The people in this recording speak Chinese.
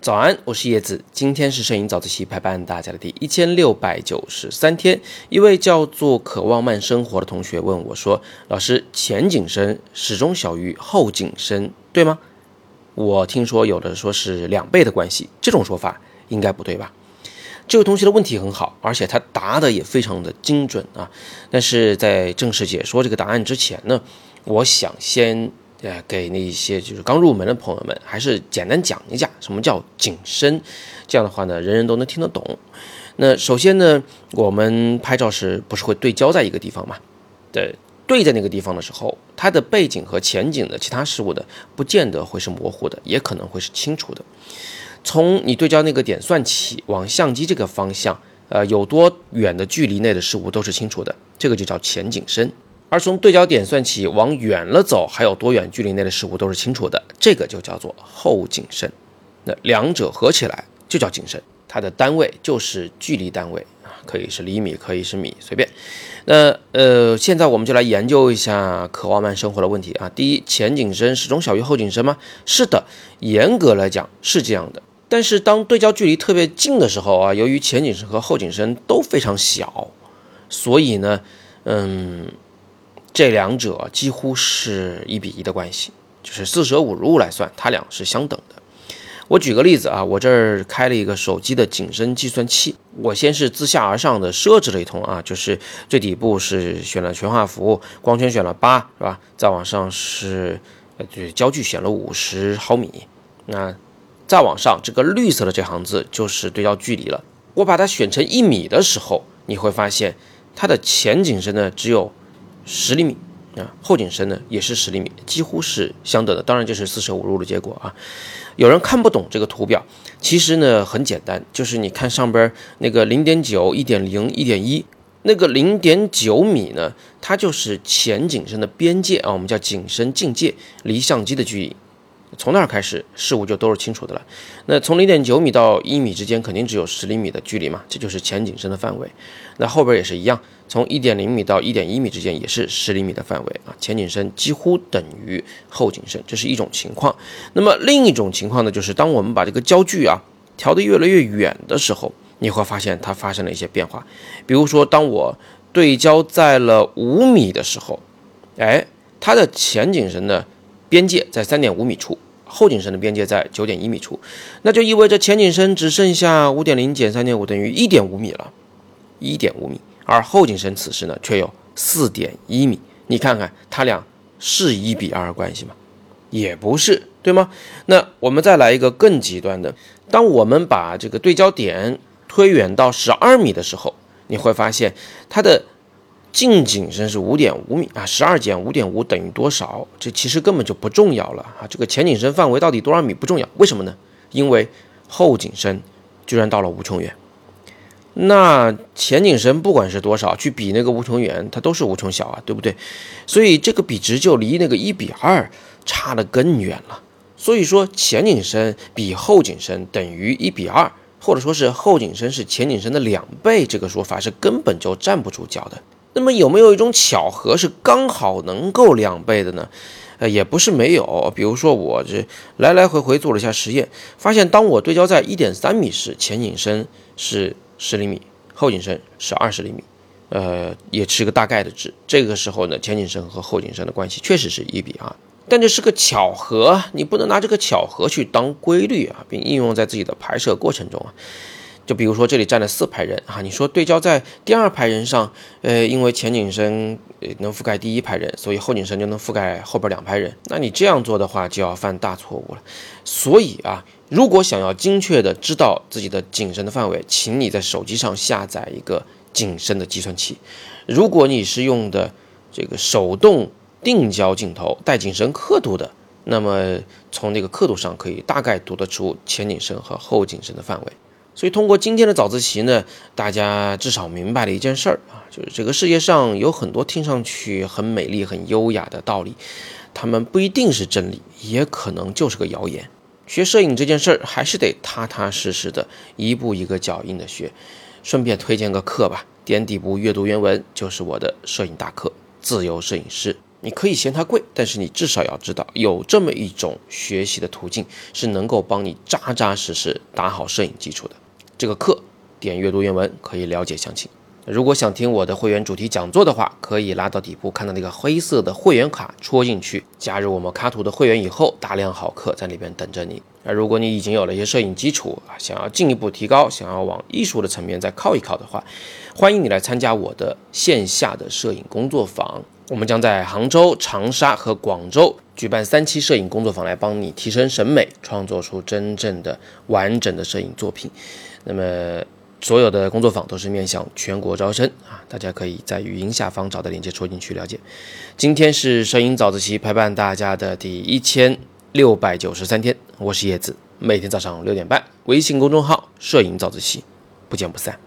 早安，我是叶子。今天是摄影早自习陪伴大家的第一千六百九十三天。一位叫做“渴望慢生活”的同学问我说：“老师，前景深始终小于后景深，对吗？”我听说有的说是两倍的关系，这种说法应该不对吧？这位同学的问题很好，而且他答的也非常的精准啊。但是在正式解说这个答案之前呢，我想先。呃，给那些就是刚入门的朋友们，还是简单讲一讲什么叫景深，这样的话呢，人人都能听得懂。那首先呢，我们拍照时不是会对焦在一个地方嘛？对，对在那个地方的时候，它的背景和前景的其他事物的，不见得会是模糊的，也可能会是清楚的。从你对焦那个点算起，往相机这个方向，呃，有多远的距离内的事物都是清楚的，这个就叫前景深。而从对焦点算起，往远了走，还有多远距离内的事物都是清楚的，这个就叫做后景深。那两者合起来就叫景深，它的单位就是距离单位啊，可以是厘米，可以是米，随便。那呃，现在我们就来研究一下渴望慢生活的问题啊。第一，前景深始终小于后景深吗？是的，严格来讲是这样的。但是当对焦距离特别近的时候啊，由于前景深和后景深都非常小，所以呢，嗯。这两者几乎是一比一的关系，就是四舍五入来算，它俩是相等的。我举个例子啊，我这儿开了一个手机的景深计算器，我先是自下而上的设置了一通啊，就是最底部是选了全画幅，光圈选了八，是吧？再往上是呃，就是焦距选了五十毫米，那再往上这个绿色的这行字就是对焦距离了。我把它选成一米的时候，你会发现它的前景深呢只有。十厘米啊，后景深呢也是十厘米，几乎是相等的。当然就是四舍五入的结果啊。有人看不懂这个图表，其实呢很简单，就是你看上边那个零点九、一点零、一点一，那个零点九米呢，它就是前景深的边界啊，我们叫景深境界，离相机的距离。从那儿开始，事物就都是清楚的了。那从零点九米到一米之间，肯定只有十厘米的距离嘛，这就是前景深的范围。那后边也是一样，从一点零米到一点一米之间也是十厘米的范围啊，前景深几乎等于后景深，这是一种情况。那么另一种情况呢，就是当我们把这个焦距啊调得越来越远的时候，你会发现它发生了一些变化。比如说，当我对焦在了五米的时候，哎，它的前景深呢？边界在三点五米处，后景深的边界在九点一米处，那就意味着前景深只剩下五点零减三点五等于一点五米了，一点五米，而后景深此时呢却有四点一米，你看看它俩是一比二关系吗？也不是，对吗？那我们再来一个更极端的，当我们把这个对焦点推远到十二米的时候，你会发现它的。近景深是五点五米啊，十二减五点五等于多少？这其实根本就不重要了啊！这个前景深范围到底多少米不重要，为什么呢？因为后景深居然到了无穷远。那前景深不管是多少，去比那个无穷远，它都是无穷小啊，对不对？所以这个比值就离那个一比二差得更远了。所以说前景深比后景深等于一比二，或者说是后景深是前景深的两倍，这个说法是根本就站不住脚的。那么有没有一种巧合是刚好能够两倍的呢？呃，也不是没有。比如说我这来来回回做了一下实验，发现当我对焦在一点三米时，前景深是十厘米，后景深是二十厘米，呃，也是个大概的值。这个时候呢，前景深和后景深的关系确实是一比二，但这是个巧合，你不能拿这个巧合去当规律啊，并应用在自己的拍摄过程中啊。就比如说这里站了四排人啊，你说对焦在第二排人上，呃，因为前景深能覆盖第一排人，所以后景深就能覆盖后边两排人。那你这样做的话，就要犯大错误了。所以啊，如果想要精确的知道自己的景深的范围，请你在手机上下载一个景深的计算器。如果你是用的这个手动定焦镜头带景深刻度的，那么从那个刻度上可以大概读得出前景深和后景深的范围。所以，通过今天的早自习呢，大家至少明白了一件事儿啊，就是这个世界上有很多听上去很美丽、很优雅的道理，他们不一定是真理，也可能就是个谣言。学摄影这件事儿，还是得踏踏实实的，一步一个脚印的学。顺便推荐个课吧，点底部阅读原文就是我的摄影大课《自由摄影师》。你可以嫌它贵，但是你至少要知道有这么一种学习的途径，是能够帮你扎扎实实打好摄影基础的。这个课点阅读原文可以了解详情。如果想听我的会员主题讲座的话，可以拉到底部看到那个黑色的会员卡戳进去，加入我们卡图的会员以后，大量好课在里边等着你。而如果你已经有了一些摄影基础啊，想要进一步提高，想要往艺术的层面再靠一靠的话，欢迎你来参加我的线下的摄影工作坊。我们将在杭州、长沙和广州举办三期摄影工作坊，来帮你提升审美，创作出真正的完整的摄影作品。那么。所有的工作坊都是面向全国招生啊，大家可以在语音下方找到链接戳进去了解。今天是摄影早自习陪伴大家的第一千六百九十三天，我是叶子，每天早上六点半，微信公众号“摄影早自习”，不见不散。